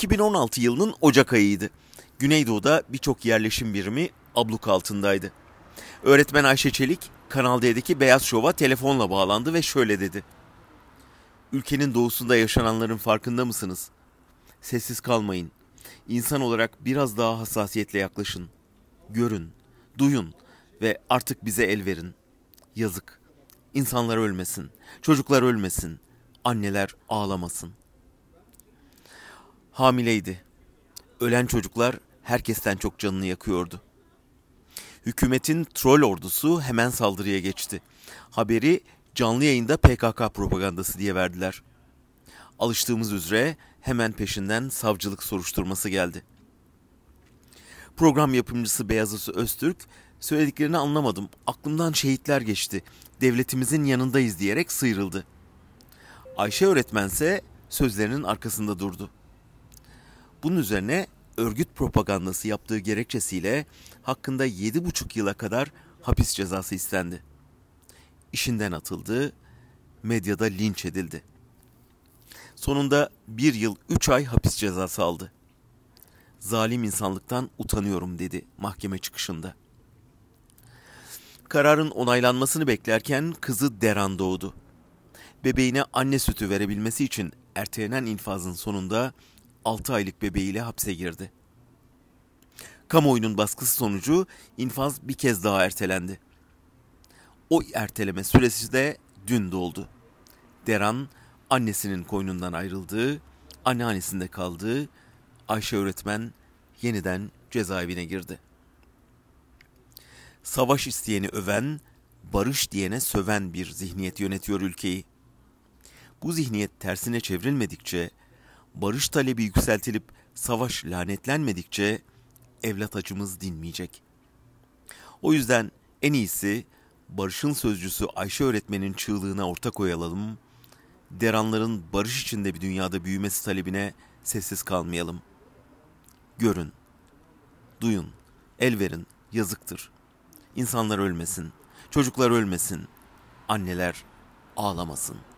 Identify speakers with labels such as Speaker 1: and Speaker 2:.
Speaker 1: 2016 yılının Ocak ayıydı. Güneydoğu'da birçok yerleşim birimi abluk altındaydı. Öğretmen Ayşe Çelik, Kanal D'deki Beyaz Şov'a telefonla bağlandı ve şöyle dedi. Ülkenin doğusunda yaşananların farkında mısınız? Sessiz kalmayın. İnsan olarak biraz daha hassasiyetle yaklaşın. Görün, duyun ve artık bize el verin. Yazık. İnsanlar ölmesin, çocuklar ölmesin, anneler ağlamasın. Hamileydi. Ölen çocuklar herkesten çok canını yakıyordu. Hükümetin troll ordusu hemen saldırıya geçti. Haberi canlı yayında PKK propagandası diye verdiler. Alıştığımız üzere hemen peşinden savcılık soruşturması geldi. Program yapımcısı Beyazıt Öztürk söylediklerini anlamadım. Aklımdan şehitler geçti. Devletimizin yanındayız diyerek sıyrıldı. Ayşe öğretmense sözlerinin arkasında durdu. Bunun üzerine örgüt propagandası yaptığı gerekçesiyle hakkında 7,5 yıla kadar hapis cezası istendi. İşinden atıldı, medyada linç edildi. Sonunda bir yıl üç ay hapis cezası aldı. Zalim insanlıktan utanıyorum dedi mahkeme çıkışında. Kararın onaylanmasını beklerken kızı Deran doğdu. Bebeğine anne sütü verebilmesi için ertelenen infazın sonunda 6 aylık bebeğiyle hapse girdi. Kamuoyunun baskısı sonucu infaz bir kez daha ertelendi. O erteleme süresi de dün doldu. Deran annesinin koynundan ayrıldığı, anneannesinde kaldığı Ayşe öğretmen yeniden cezaevine girdi. Savaş isteyeni öven, barış diyene söven bir zihniyet yönetiyor ülkeyi. Bu zihniyet tersine çevrilmedikçe, barış talebi yükseltilip savaş lanetlenmedikçe evlat acımız dinmeyecek. O yüzden en iyisi barışın sözcüsü Ayşe öğretmenin çığlığına ortak oyalalım, deranların barış içinde bir dünyada büyümesi talebine sessiz kalmayalım. Görün, duyun, el verin, yazıktır. İnsanlar ölmesin, çocuklar ölmesin, anneler ağlamasın.''